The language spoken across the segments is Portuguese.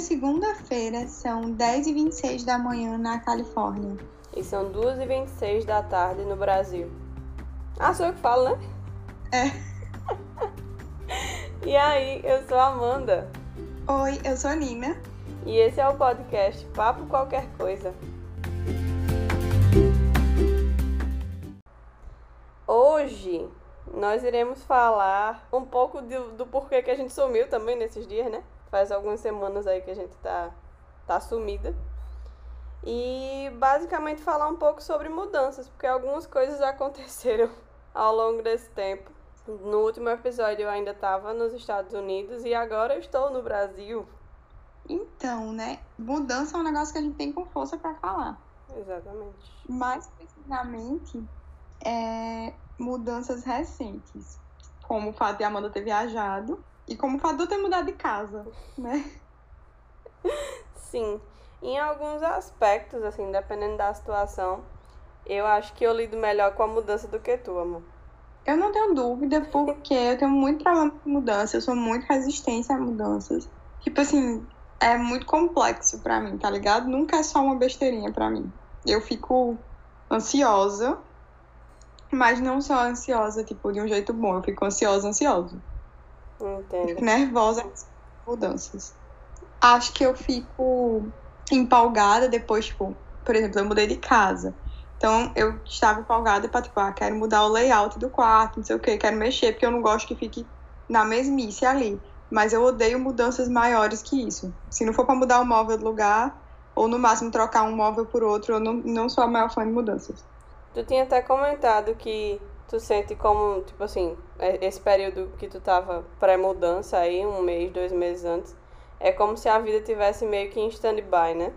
segunda-feira, são 10h26 da manhã na Califórnia. E são 2h26 da tarde no Brasil. Ah, sou eu que falo, né? É. E aí, eu sou a Amanda. Oi, eu sou a Nina. E esse é o podcast Papo Qualquer Coisa. Hoje nós iremos falar um pouco do, do porquê que a gente sumiu também nesses dias, né? Faz algumas semanas aí que a gente tá, tá sumida. E basicamente falar um pouco sobre mudanças, porque algumas coisas aconteceram ao longo desse tempo. No último episódio eu ainda estava nos Estados Unidos e agora eu estou no Brasil. Então, né? Mudança é um negócio que a gente tem com força para falar. Exatamente. Mais precisamente, é, mudanças recentes. Como o fato de Amanda ter viajado e como o eu ter mudado de casa, né? Sim. Em alguns aspectos, assim, dependendo da situação, eu acho que eu lido melhor com a mudança do que tu, amor. Eu não tenho dúvida, porque eu tenho muito problema com mudança, eu sou muito resistente a mudanças. Tipo assim, é muito complexo pra mim, tá ligado? Nunca é só uma besteirinha pra mim. Eu fico ansiosa, mas não só ansiosa, tipo, de um jeito bom. Eu fico ansiosa, ansiosa. Entendo. Fico nervosa com mudanças. Acho que eu fico empolgada depois, tipo, por exemplo, eu mudei de casa. Então eu estava empolgada pra, tipo, ah, quero mudar o layout do quarto, não sei o que, quero mexer, porque eu não gosto que fique na mesmice ali. Mas eu odeio mudanças maiores que isso. Se não for pra mudar o móvel do lugar, ou no máximo trocar um móvel por outro, eu não, não sou a maior fã de mudanças. Tu tinha até comentado que tu sente como, tipo assim, é- esse período que tu tava pré-mudança aí, um mês, dois meses antes, é como se a vida tivesse meio que em stand-by, né?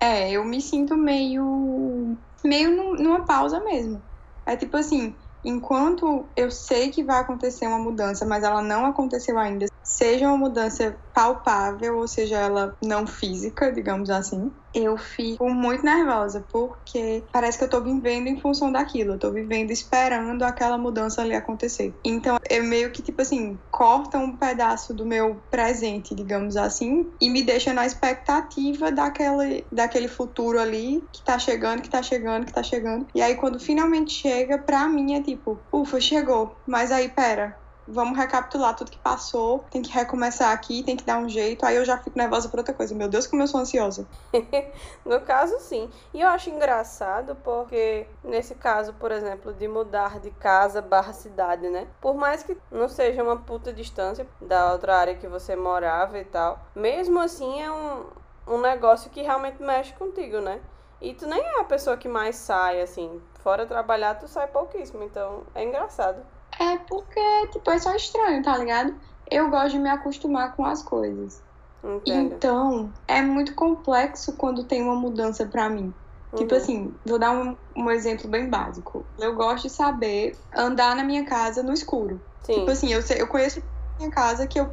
É, eu me sinto meio. meio num- numa pausa mesmo. É tipo assim, enquanto eu sei que vai acontecer uma mudança, mas ela não aconteceu ainda, seja uma mudança palpável, ou seja ela não física, digamos assim, eu fico muito nervosa, porque parece que eu tô vivendo em função daquilo, eu tô vivendo esperando aquela mudança ali acontecer. Então, é meio que tipo assim, corta um pedaço do meu presente, digamos assim, e me deixa na expectativa daquele, daquele futuro ali que tá chegando, que tá chegando, que tá chegando. E aí, quando finalmente chega, pra mim é tipo, ufa, chegou. Mas aí, pera, vamos recapitular tudo que passou, tem que recomeçar aqui, tem que dar um jeito. Aí eu já fico nervosa por outra coisa. Meu Deus, como eu sou ansiosa. No caso, sim. E eu acho engraçado porque, nesse caso, por exemplo, de mudar de casa barra cidade, né? Por mais que não seja uma puta distância da outra área que você morava e tal, mesmo assim é um, um negócio que realmente mexe contigo, né? E tu nem é a pessoa que mais sai, assim. Fora trabalhar, tu sai pouquíssimo. Então, é engraçado. É porque, tipo, é só estranho, tá ligado? Eu gosto de me acostumar com as coisas. Entendo. Então, é muito complexo quando tem uma mudança pra mim. Tipo Uhum. assim, vou dar um, um exemplo bem básico. Eu gosto de saber andar na minha casa no escuro. Sim. Tipo assim, eu, sei, eu conheço minha casa que eu,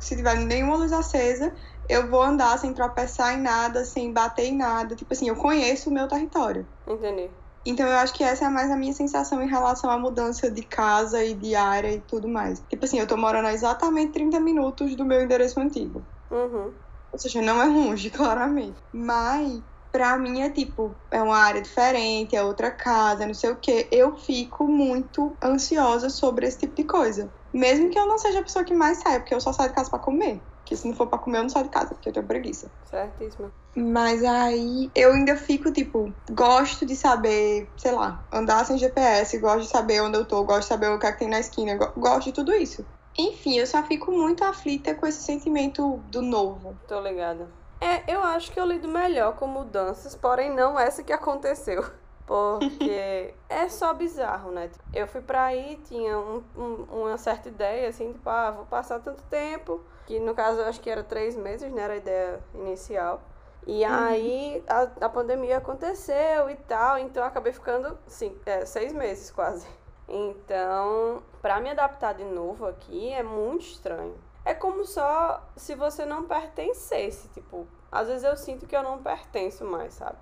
se tiver nenhuma luz acesa, eu vou andar sem tropeçar em nada, sem bater em nada. Tipo assim, eu conheço o meu território. Entendi. Então eu acho que essa é mais a minha sensação em relação à mudança de casa e de área e tudo mais. Tipo assim, eu tô morando a exatamente 30 minutos do meu endereço antigo. Uhum. Ou seja, não é longe, claramente. Mas, pra mim, é tipo, é uma área diferente, é outra casa, não sei o quê. Eu fico muito ansiosa sobre esse tipo de coisa. Mesmo que eu não seja a pessoa que mais saia, porque eu só saio de casa pra comer. Porque se não for pra comer, eu não saio de casa, porque eu tenho preguiça. Certíssimo. Mas aí eu ainda fico, tipo, gosto de saber, sei lá, andar sem GPS, gosto de saber onde eu tô, gosto de saber o que é que tem na esquina, go- gosto de tudo isso. Enfim, eu só fico muito aflita com esse sentimento do novo. Tô ligada. É, eu acho que eu lido melhor com mudanças, porém não essa que aconteceu. Porque é só bizarro, né? Eu fui pra aí, tinha um- um- uma certa ideia, assim, tipo, ah, vou passar tanto tempo. Que no caso eu acho que era três meses, né? Era a ideia inicial. E aí a, a pandemia aconteceu e tal, então eu acabei ficando, sim, é, seis meses quase. Então, pra me adaptar de novo aqui é muito estranho. É como só se você não pertencesse, tipo, às vezes eu sinto que eu não pertenço mais, sabe?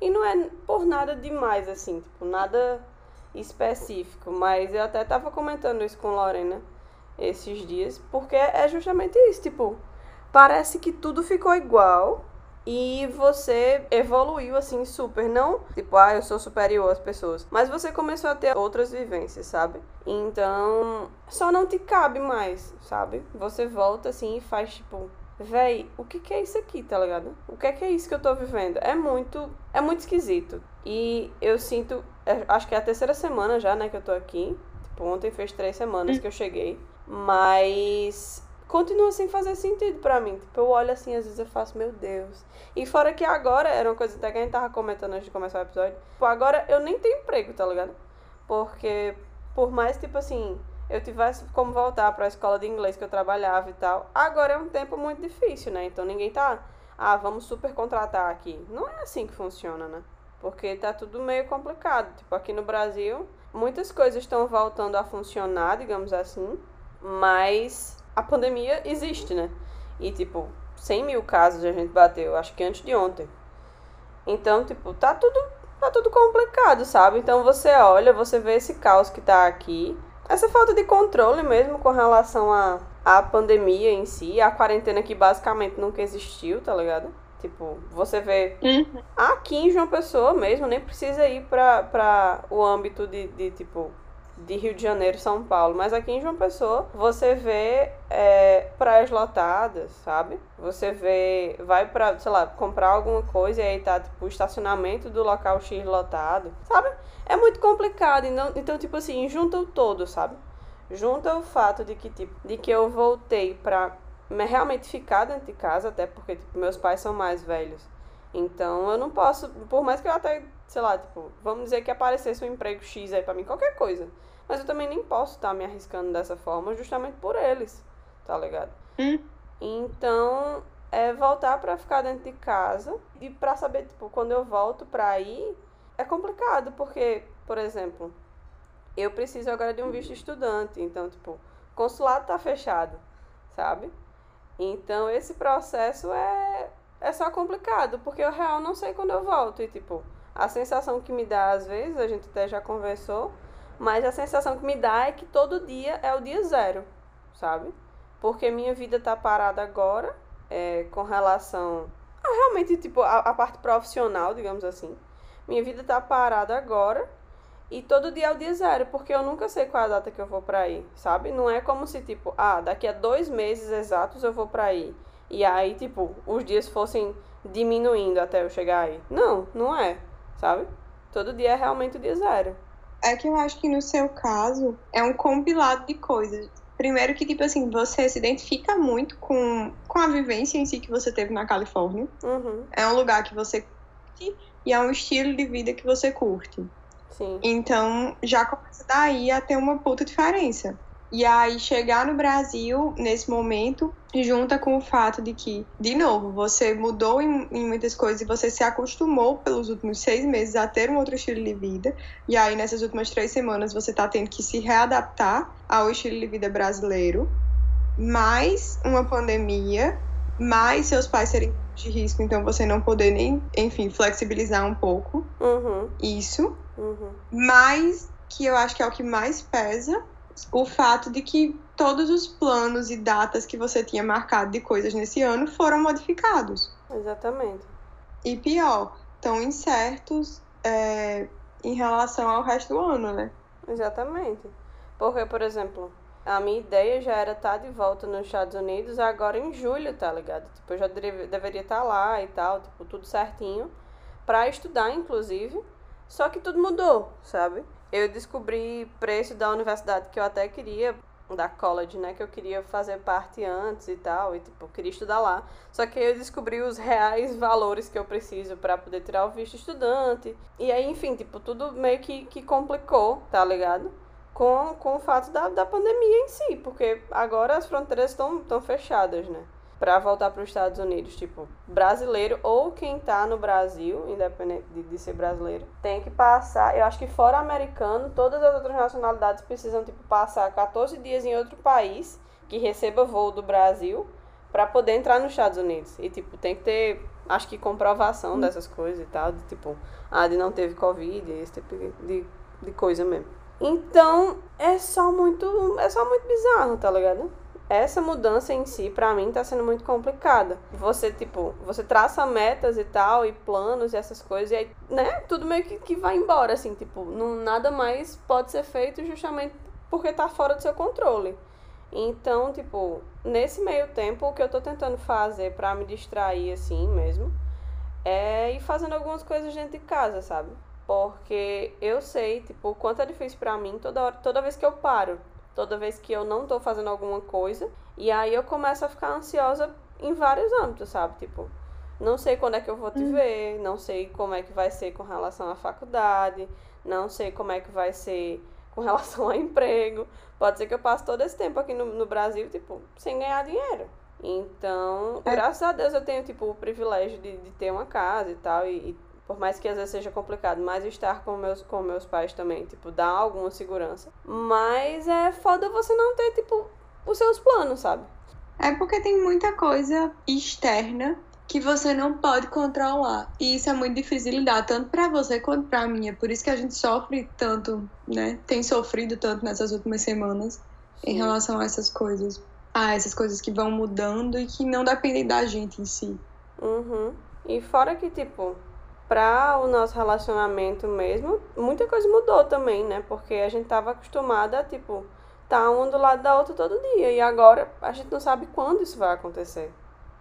E não é por nada demais, assim, tipo, nada específico, mas eu até tava comentando isso com Lorena esses dias, porque é justamente isso, tipo, parece que tudo ficou igual e você evoluiu assim super, não tipo, ah, eu sou superior às pessoas, mas você começou a ter outras vivências, sabe? Então, só não te cabe mais, sabe? Você volta assim e faz tipo, véi, o que que é isso aqui, tá ligado? O que é que é isso que eu tô vivendo? É muito, é muito esquisito. E eu sinto, é, acho que é a terceira semana já, né, que eu tô aqui. Tipo, ontem fez três semanas que eu cheguei. Mas continua sem fazer sentido para mim. Tipo, eu olho assim, às vezes eu faço, meu Deus. E fora que agora, era uma coisa até que a gente tava comentando antes de começar o episódio, tipo, agora eu nem tenho emprego, tá ligado? Porque, por mais, tipo assim, eu tivesse como voltar para a escola de inglês que eu trabalhava e tal, agora é um tempo muito difícil, né? Então ninguém tá, ah, vamos super contratar aqui. Não é assim que funciona, né? Porque tá tudo meio complicado. Tipo, aqui no Brasil, muitas coisas estão voltando a funcionar, digamos assim, mas a pandemia existe, né? E, tipo, 100 mil casos a gente bateu, acho que antes de ontem. Então, tipo, tá tudo, tá tudo complicado, sabe? Então você olha, você vê esse caos que tá aqui. Essa falta de controle mesmo com relação à a, a pandemia em si, a quarentena que basicamente nunca existiu, tá ligado? Tipo, você vê uhum. aqui em João Pessoa mesmo, nem precisa ir pra, pra o âmbito de, de tipo, de Rio de Janeiro, São Paulo, mas aqui em João Pessoa você vê é, praias lotadas, sabe? Você vê, vai pra, sei lá, comprar alguma coisa e aí tá, tipo, o estacionamento do local X lotado, sabe? É muito complicado, então, então tipo assim, junta o todo, sabe? Junta o fato de que, tipo, de que eu voltei pra realmente ficar dentro de casa, até porque, tipo, meus pais são mais velhos. Então eu não posso, por mais que eu até, sei lá, tipo, vamos dizer que aparecesse um emprego X aí pra mim, qualquer coisa. Mas eu também nem posso estar tá me arriscando dessa forma, justamente por eles, tá ligado? Hum. Então, é voltar para ficar dentro de casa e para saber, tipo, quando eu volto pra ir, é complicado, porque, por exemplo, eu preciso agora de um visto estudante, então, tipo, o consulado tá fechado, sabe? Então, esse processo é, é só complicado, porque eu real não sei quando eu volto. E, tipo, a sensação que me dá, às vezes, a gente até já conversou, mas a sensação que me dá é que todo dia é o dia zero, sabe? Porque minha vida tá parada agora, é, com relação a realmente, tipo, a, a parte profissional, digamos assim. Minha vida tá parada agora e todo dia é o dia zero, porque eu nunca sei qual é a data que eu vou pra ir, sabe? Não é como se, tipo, ah, daqui a dois meses exatos eu vou pra ir. E aí, tipo, os dias fossem diminuindo até eu chegar aí. Não, não é, sabe? Todo dia é realmente o dia zero. É que eu acho que no seu caso é um compilado de coisas. Primeiro que, tipo assim, você se identifica muito com, com a vivência em si que você teve na Califórnia. Uhum. É um lugar que você curte e é um estilo de vida que você curte. Sim. Então, já começa daí a ter uma puta diferença. E aí chegar no Brasil nesse momento junta com o fato de que, de novo, você mudou em, em, muitas coisas e você se acostumou pelos últimos seis meses a ter um outro estilo de vida. E aí nessas últimas três semanas você está tendo que se readaptar ao estilo de vida brasileiro, mais uma pandemia, mais seus pais serem de risco, então você não poder nem, enfim, flexibilizar um pouco uhum. isso. Uhum. Mas que eu acho que é o que mais pesa o fato de que todos os planos e datas que você tinha marcado de coisas nesse ano foram modificados. Exatamente. E pior, estão incertos é, em relação ao resto do ano, né? Exatamente. Porque, por exemplo, a minha ideia já era estar de volta nos Estados Unidos agora em julho, tá ligado? Tipo, eu já deveria estar lá e tal, tipo, tudo certinho. Pra estudar, inclusive. Só que tudo mudou, sabe? Eu descobri preço da universidade que eu até queria, da college, né, que eu queria fazer parte antes e tal, e tipo, eu queria estudar lá. Só que eu descobri os reais valores que eu preciso para poder tirar o visto estudante. E aí, enfim, tipo, tudo meio que, que complicou, tá ligado? Com, com o fato da, da pandemia em si, porque agora as fronteiras estão fechadas, né? Para voltar para os Estados Unidos, tipo, brasileiro ou quem tá no Brasil, independente de, de, ser brasileiro, tem que passar, eu acho que fora americano, todas as outras nacionalidades precisam, tipo, passar 14 dias em outro país que receba voo do Brasil para poder entrar nos Estados Unidos. E, tipo, tem que ter, acho que comprovação hum. dessas coisas e tal, de, tipo, ah, de não teve Covid, esse tipo de, de coisa mesmo. Então, é só muito, é só muito bizarro, tá ligado? Essa mudança em si, para mim, tá sendo muito complicada. Você, tipo, você traça metas e tal, e planos e essas coisas, e aí, né, tudo meio que, que vai embora, assim, tipo, não, nada mais pode ser feito justamente porque tá fora do seu controle. Então, tipo, nesse meio tempo, o que eu tô tentando fazer para me distrair, assim mesmo, é ir fazendo algumas coisas dentro de casa, sabe? Porque eu sei, tipo, o quanto é difícil para mim toda, hora, toda vez que eu paro toda vez que eu não tô fazendo alguma coisa. E aí eu começo a ficar ansiosa em vários âmbitos, sabe? Tipo, não sei quando é que eu vou te hum. ver, não sei como é que vai ser com relação à faculdade, não sei como é que vai ser com relação ao emprego. Pode ser que eu passe todo esse tempo aqui no, no Brasil, tipo, sem ganhar dinheiro. Então, é. graças a Deus eu tenho, tipo, o privilégio de, de ter uma casa e tal, e, e por mais que às vezes seja complicado, mas estar com meus, com meus pais também, tipo, dá alguma segurança. Mas é foda você não ter, tipo, os seus planos, sabe? É porque tem muita coisa externa que você não pode controlar. E isso é muito difícil de lidar, tanto para você quanto para mim. É por isso que a gente sofre tanto, né? Tem sofrido tanto nessas últimas semanas Sim. em relação a essas coisas. A essas coisas que vão mudando e que não dependem da gente em si. Uhum. E fora que, tipo, para o nosso relacionamento mesmo, muita coisa mudou também, né? Porque a gente tava acostumada a, tipo, tá um do lado da outra todo dia. E agora a gente não sabe quando isso vai acontecer.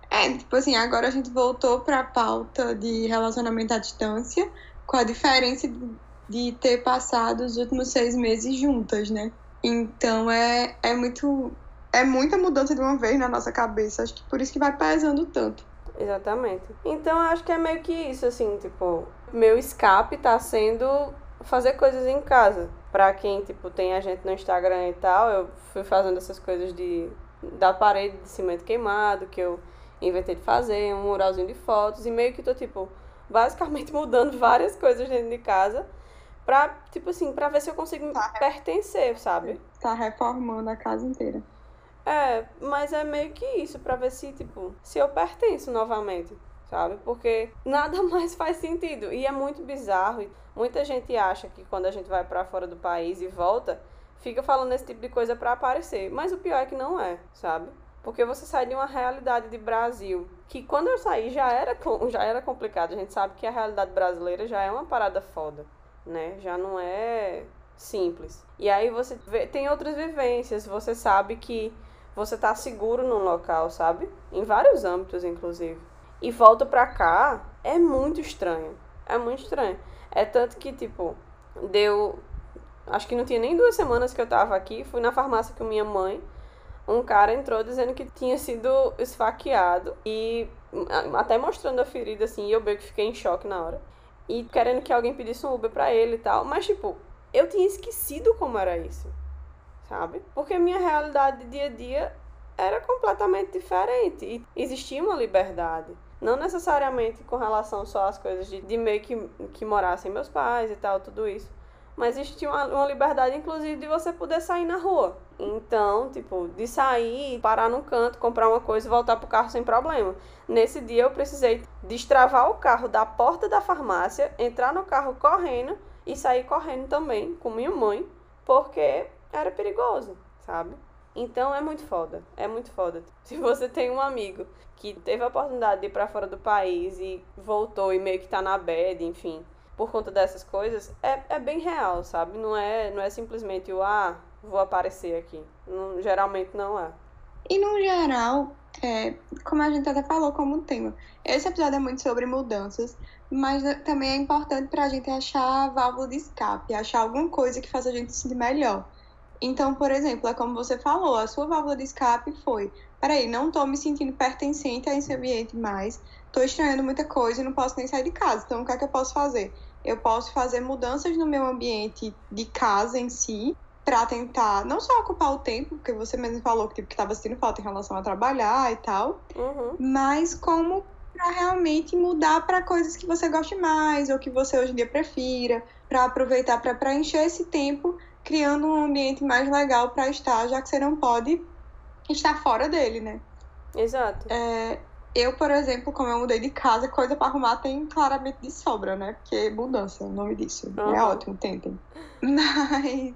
É, tipo assim, agora a gente voltou pra pauta de relacionamento à distância, com a diferença de ter passado os últimos seis meses juntas, né? Então é, é muito. É muita mudança de uma vez na nossa cabeça. Acho que por isso que vai pesando tanto. Exatamente. Então eu acho que é meio que isso, assim, tipo, meu escape tá sendo fazer coisas em casa. Pra quem, tipo, tem a gente no Instagram e tal, eu fui fazendo essas coisas de da parede de cimento queimado, que eu inventei de fazer, um muralzinho de fotos, e meio que tô, tipo, basicamente mudando várias coisas dentro de casa pra, tipo assim, pra ver se eu consigo tá pertencer, sabe? Tá reformando a casa inteira. É, mas é meio que isso, pra ver se, tipo, se eu pertenço novamente, sabe? Porque nada mais faz sentido. E é muito bizarro. Muita gente acha que quando a gente vai para fora do país e volta, fica falando esse tipo de coisa para aparecer. Mas o pior é que não é, sabe? Porque você sai de uma realidade de Brasil, que quando eu saí já era, já era complicado. A gente sabe que a realidade brasileira já é uma parada foda, né? Já não é simples. E aí você vê, tem outras vivências, você sabe que você tá seguro num local, sabe? Em vários âmbitos, inclusive. E volta pra cá, é muito estranho. É muito estranho. É tanto que, tipo, deu. Acho que não tinha nem duas semanas que eu tava aqui. Fui na farmácia com minha mãe. Um cara entrou dizendo que tinha sido esfaqueado. E até mostrando a ferida, assim. E eu meio que fiquei em choque na hora. E querendo que alguém pedisse um Uber pra ele e tal. Mas, tipo, eu tinha esquecido como era isso sabe? Porque minha realidade de dia a dia era completamente diferente e existia uma liberdade. Não necessariamente com relação só às coisas de, de meio que, que morassem meus pais e tal, tudo isso. Mas existia uma, uma liberdade, inclusive, de você poder sair na rua. Então, tipo, de sair, parar num canto, comprar uma coisa e voltar pro carro sem problema. Nesse dia eu precisei destravar o carro da porta da farmácia, entrar no carro correndo e sair correndo também com minha mãe, porque era perigoso, sabe? Então é muito foda, é muito foda. Se você tem um amigo que teve a oportunidade de ir para fora do país e voltou e meio que tá na bed, enfim, por conta dessas coisas, é, é bem real, sabe? Não é, não é simplesmente o ah, vou aparecer aqui. Não, geralmente não é. E no geral, é, como a gente até falou como tema, esse episódio é muito sobre mudanças, mas também é importante para a gente achar a válvula de escape, achar alguma coisa que faça a gente se sentir melhor. Então, por exemplo, é como você falou, a sua válvula de escape foi: peraí, não tô me sentindo pertencente a esse ambiente mais, tô estranhando muita coisa e não posso nem sair de casa. Então, o que é que eu posso fazer? Eu posso fazer mudanças no meu ambiente de casa em si, para tentar não só ocupar o tempo, porque você mesmo falou que tipo, estava sentindo falta em relação a trabalhar e tal, uhum. mas como para realmente mudar para coisas que você goste mais ou que você hoje em dia prefira, para aproveitar para preencher esse tempo criando um ambiente mais legal para estar, já que você não pode estar fora dele, né? Exato. É, eu, por exemplo, como eu mudei de casa, coisa para arrumar tem claramente de sobra, né? Porque mudança é o nome disso. Uhum. É ótimo, tentem. Mas,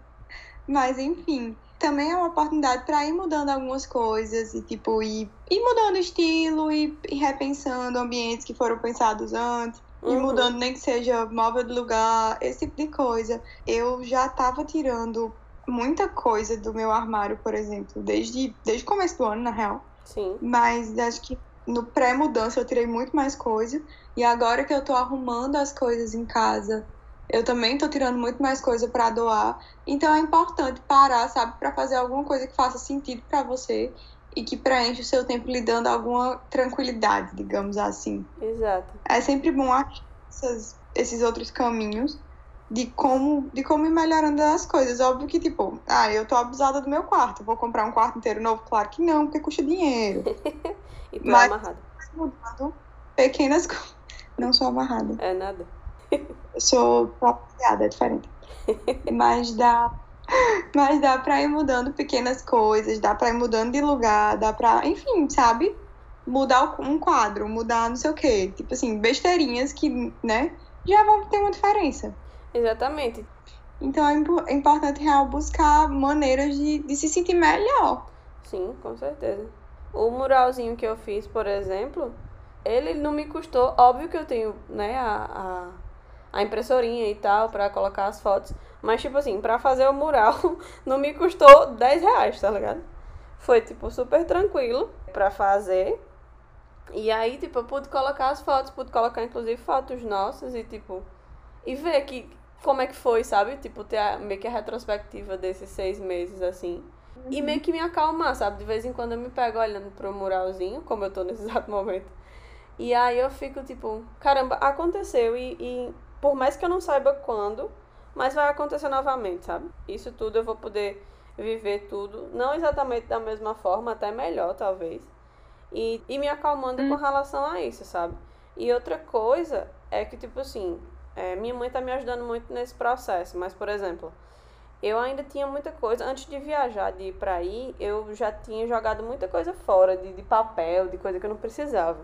mas, enfim, também é uma oportunidade para ir mudando algumas coisas e, tipo, ir, ir mudando estilo e, e repensando ambientes que foram pensados antes. Uhum. E mudando, nem que seja móvel de lugar, esse tipo de coisa. Eu já tava tirando muita coisa do meu armário, por exemplo, desde, desde o começo do ano, na real. Sim. Mas acho que no pré-mudança eu tirei muito mais coisa. E agora que eu tô arrumando as coisas em casa, eu também tô tirando muito mais coisa para doar. Então é importante parar, sabe, para fazer alguma coisa que faça sentido para você e que preenche o seu tempo lhe dando alguma tranquilidade, digamos assim. Exato. É sempre bom achar essas, esses outros caminhos de como, de como ir melhorando as coisas. Óbvio que, tipo, ah, eu tô abusada do meu quarto, vou comprar um quarto inteiro novo? Claro que não, porque custa dinheiro. e é Mas, é amarrado. mudando pequenas coisas. Não sou amarrada. É nada. Eu sou propriada, é diferente. Mas dá. Mas dá pra ir mudando pequenas coisas, dá pra ir mudando de lugar, dá pra, enfim, sabe? Mudar um quadro, mudar não sei o quê. Tipo assim, besteirinhas que, né, já vão ter uma diferença. Exatamente. Então é, é importante real buscar maneiras de, de se sentir melhor. Sim, com certeza. O muralzinho que eu fiz, por exemplo, ele não me custou. Óbvio que eu tenho, né, a, a, a impressorinha e tal para colocar as fotos. Mas, tipo assim, pra fazer o mural não me custou 10 reais, tá ligado? Foi, tipo, super tranquilo pra fazer. E aí, tipo, eu pude colocar as fotos, pude colocar, inclusive, fotos nossas e, tipo, e ver que como é que foi, sabe? Tipo, ter a, meio que a retrospectiva desses seis meses, assim. Uhum. E meio que me acalmar, sabe? De vez em quando eu me pego olhando pro muralzinho, como eu tô nesse exato momento. E aí eu fico tipo, caramba, aconteceu. E, e por mais que eu não saiba quando, mas vai acontecer novamente, sabe? Isso tudo eu vou poder viver tudo. Não exatamente da mesma forma, até melhor, talvez. E, e me acalmando com uhum. relação a isso, sabe? E outra coisa é que, tipo assim, é, minha mãe tá me ajudando muito nesse processo, mas, por exemplo, eu ainda tinha muita coisa. Antes de viajar, de ir pra aí, eu já tinha jogado muita coisa fora, de, de papel, de coisa que eu não precisava.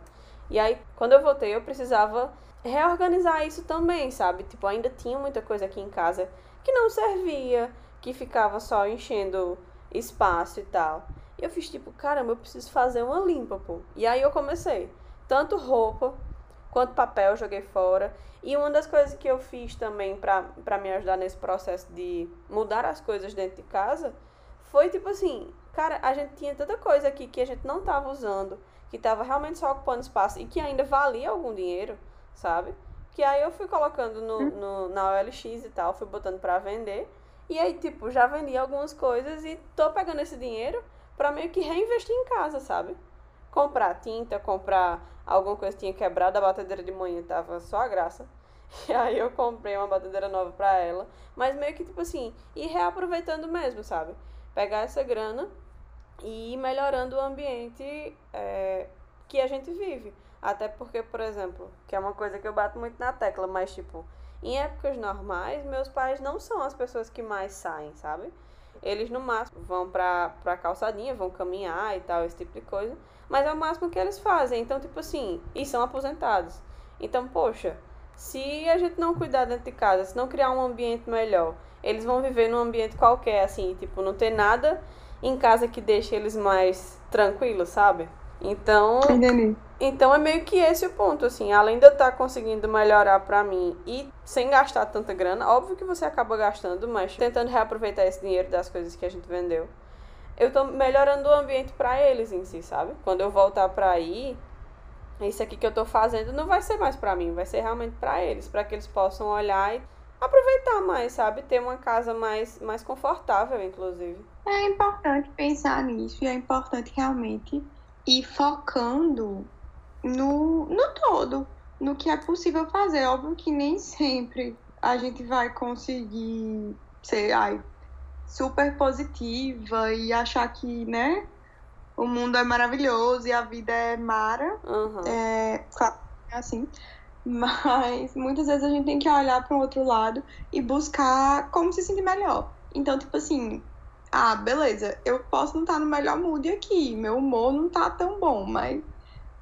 E aí, quando eu voltei, eu precisava reorganizar isso também, sabe? Tipo, ainda tinha muita coisa aqui em casa que não servia, que ficava só enchendo espaço e tal. E eu fiz tipo, caramba, eu preciso fazer uma limpa, pô. E aí eu comecei. Tanto roupa quanto papel eu joguei fora. E uma das coisas que eu fiz também para me ajudar nesse processo de mudar as coisas dentro de casa foi tipo assim, cara, a gente tinha tanta coisa aqui que a gente não tava usando, que tava realmente só ocupando espaço e que ainda valia algum dinheiro, sabe? Que aí eu fui colocando no, hum. no, na OLX e tal, fui botando para vender. E aí, tipo, já vendi algumas coisas e tô pegando esse dinheiro para meio que reinvestir em casa, sabe? Comprar tinta, comprar alguma coisa tinha quebrado, a batedeira de manhã tava só a graça. E aí eu comprei uma batedeira nova pra ela. Mas meio que, tipo assim, ir reaproveitando mesmo, sabe? Pegar essa grana e melhorando o ambiente é, que a gente vive. Até porque, por exemplo, que é uma coisa que eu bato muito na tecla, mas tipo, em épocas normais, meus pais não são as pessoas que mais saem, sabe? Eles no máximo vão pra, pra calçadinha, vão caminhar e tal, esse tipo de coisa. Mas é o máximo que eles fazem. Então, tipo assim, e são aposentados. Então, poxa, se a gente não cuidar dentro de casa, se não criar um ambiente melhor, eles vão viver num ambiente qualquer, assim, tipo, não ter nada em casa que deixe eles mais tranquilos, sabe? Então, Entendi. então é meio que esse o ponto, assim, além de eu estar tá conseguindo melhorar para mim e sem gastar tanta grana, óbvio que você acaba gastando, mas tentando reaproveitar esse dinheiro das coisas que a gente vendeu eu tô melhorando o ambiente para eles em si, sabe? Quando eu voltar para aí, isso aqui que eu tô fazendo não vai ser mais para mim, vai ser realmente para eles, para que eles possam olhar e aproveitar mais, sabe? Ter uma casa mais, mais confortável, inclusive. É importante pensar nisso e é importante realmente ir focando no, no todo, no que é possível fazer. Óbvio que nem sempre a gente vai conseguir ser, ai, super positiva e achar que, né, o mundo é maravilhoso e a vida é mara. Uhum. É, claro, é assim. Mas muitas vezes a gente tem que olhar para o outro lado e buscar como se sentir melhor. Então, tipo assim, ah, beleza, eu posso não estar no melhor mood aqui, meu humor não tá tão bom, mas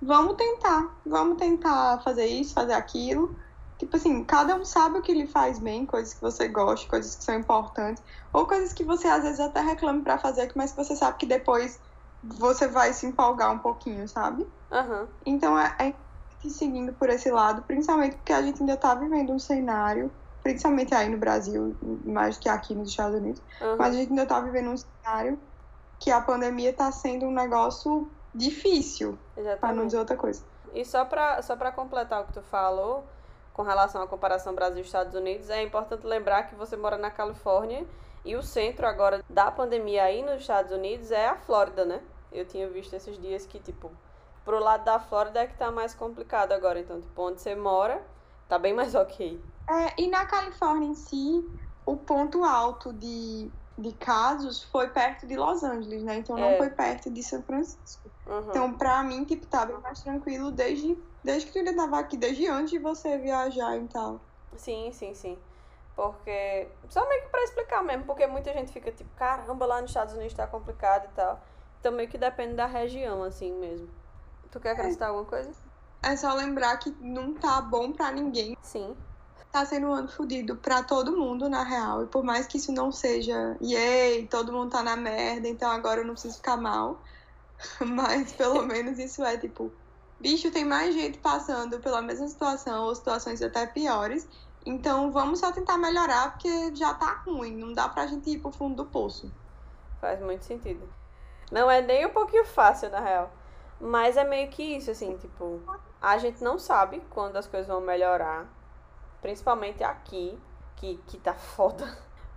vamos tentar, vamos tentar fazer isso, fazer aquilo Tipo assim, cada um sabe o que lhe faz bem, coisas que você gosta, coisas que são importantes, ou coisas que você às vezes até reclama para fazer, mas que você sabe que depois você vai se empolgar um pouquinho, sabe? Uhum. Então é, é seguindo por esse lado, principalmente porque a gente ainda tá vivendo um cenário, principalmente aí no Brasil, mais que aqui nos Estados Unidos, Uhum. mas a gente ainda tá vivendo um cenário que a pandemia tá sendo um negócio difícil, para não dizer outra coisa. E só pra, só pra completar o que tu falou, com relação à comparação Brasil e Estados Unidos, é importante lembrar que você mora na Califórnia e o centro agora da pandemia aí nos Estados Unidos é a Flórida, né? Eu tinha visto esses dias que, tipo, pro lado da Flórida é que tá mais complicado agora. Então, tipo, onde você mora, tá bem mais ok. É, e na Califórnia em si, o ponto alto de, de casos foi perto de Los Angeles, né? Então não É. foi perto de São Francisco. Uhum. Então, pra mim, tipo, tá bem mais tranquilo desde, desde que tu ainda tava aqui, desde antes de você viajar e tal. Sim, sim, sim. Porque. Só meio que pra explicar mesmo, porque muita gente fica tipo, caramba, lá nos Estados Unidos tá complicado e tal. Então meio que depende da região, assim mesmo. Tu quer acrescentar alguma coisa? É só lembrar que não tá bom pra ninguém. Sim. Tá sendo um ano fodido pra todo mundo, na real. E por mais que isso não seja, yay, todo mundo tá na merda, então agora eu não preciso ficar mal. Mas pelo menos isso é tipo, bicho, tem mais gente passando pela mesma situação, ou situações até piores. Então vamos só tentar melhorar, porque já tá ruim. Não dá pra gente ir pro fundo do poço. Faz muito sentido. Não é nem um pouquinho fácil, na real. Mas é meio que isso, assim, tipo, a gente não sabe quando as coisas vão melhorar. Principalmente aqui, que, que tá foda.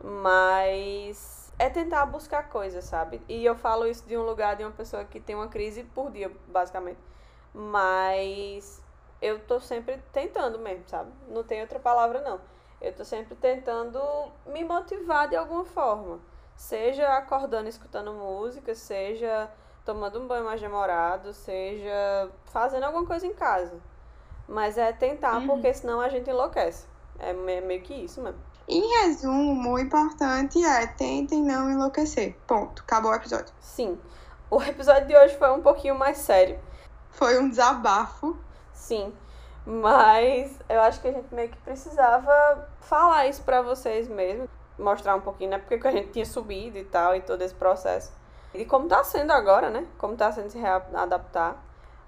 Mas é tentar buscar coisas, sabe? E eu falo isso de um lugar de uma pessoa que tem uma crise por dia, basicamente. Mas eu tô sempre tentando mesmo, sabe? Não tem outra palavra, não. Eu tô sempre tentando me motivar de alguma forma. Seja acordando escutando música, seja tomando um banho mais demorado, seja fazendo alguma coisa em casa. Mas é tentar, Uhum. porque senão a gente enlouquece. É me- meio que isso mesmo. Em resumo, o importante é tentem não enlouquecer. Ponto. Acabou o episódio. Sim. O episódio de hoje foi um pouquinho mais sério. Foi um desabafo. Sim. Mas eu acho que a gente meio que precisava falar isso pra vocês mesmo. Mostrar um pouquinho, né? Porque a gente tinha subido e tal, e todo esse processo. E como tá sendo agora, né? Como tá sendo se readaptar.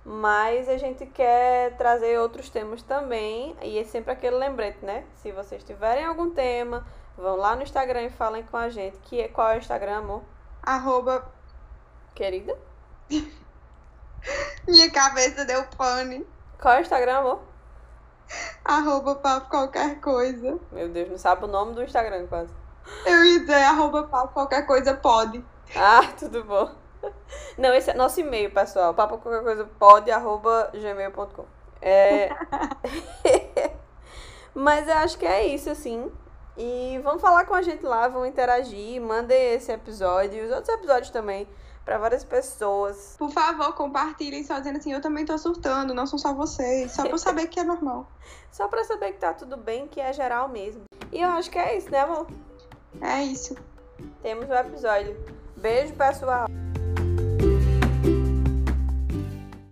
Mas a gente quer trazer outros temas também. E é sempre aquele lembrete, né? Se vocês tiverem algum tema, vão lá no Instagram e falem com a gente. Que é, qual é o Instagram, amor? Arroba Querida? minha cabeça deu pane. Qual é o Instagram, amor? Arroba papo qualquer coisa. Meu Deus, não sabe o nome do Instagram quase. Eu ia dizer arroba papo qualquer coisa pode. Ah, tudo bom. Não, esse é nosso e-mail, pessoal. Papo qualquer coisa pode, arroba gmail.com. É... Mas eu acho que é isso, assim. E vão falar com a gente lá, vão interagir, mandem esse episódio e os outros episódios também pra várias pessoas. Por favor, compartilhem só dizendo assim, eu também tô surtando, não são só vocês. Só pra eu saber que é normal. Só pra saber que tá tudo bem, que é geral mesmo. E eu acho que é isso, né, amor? É isso. Temos o episódio. Beijo, pessoal.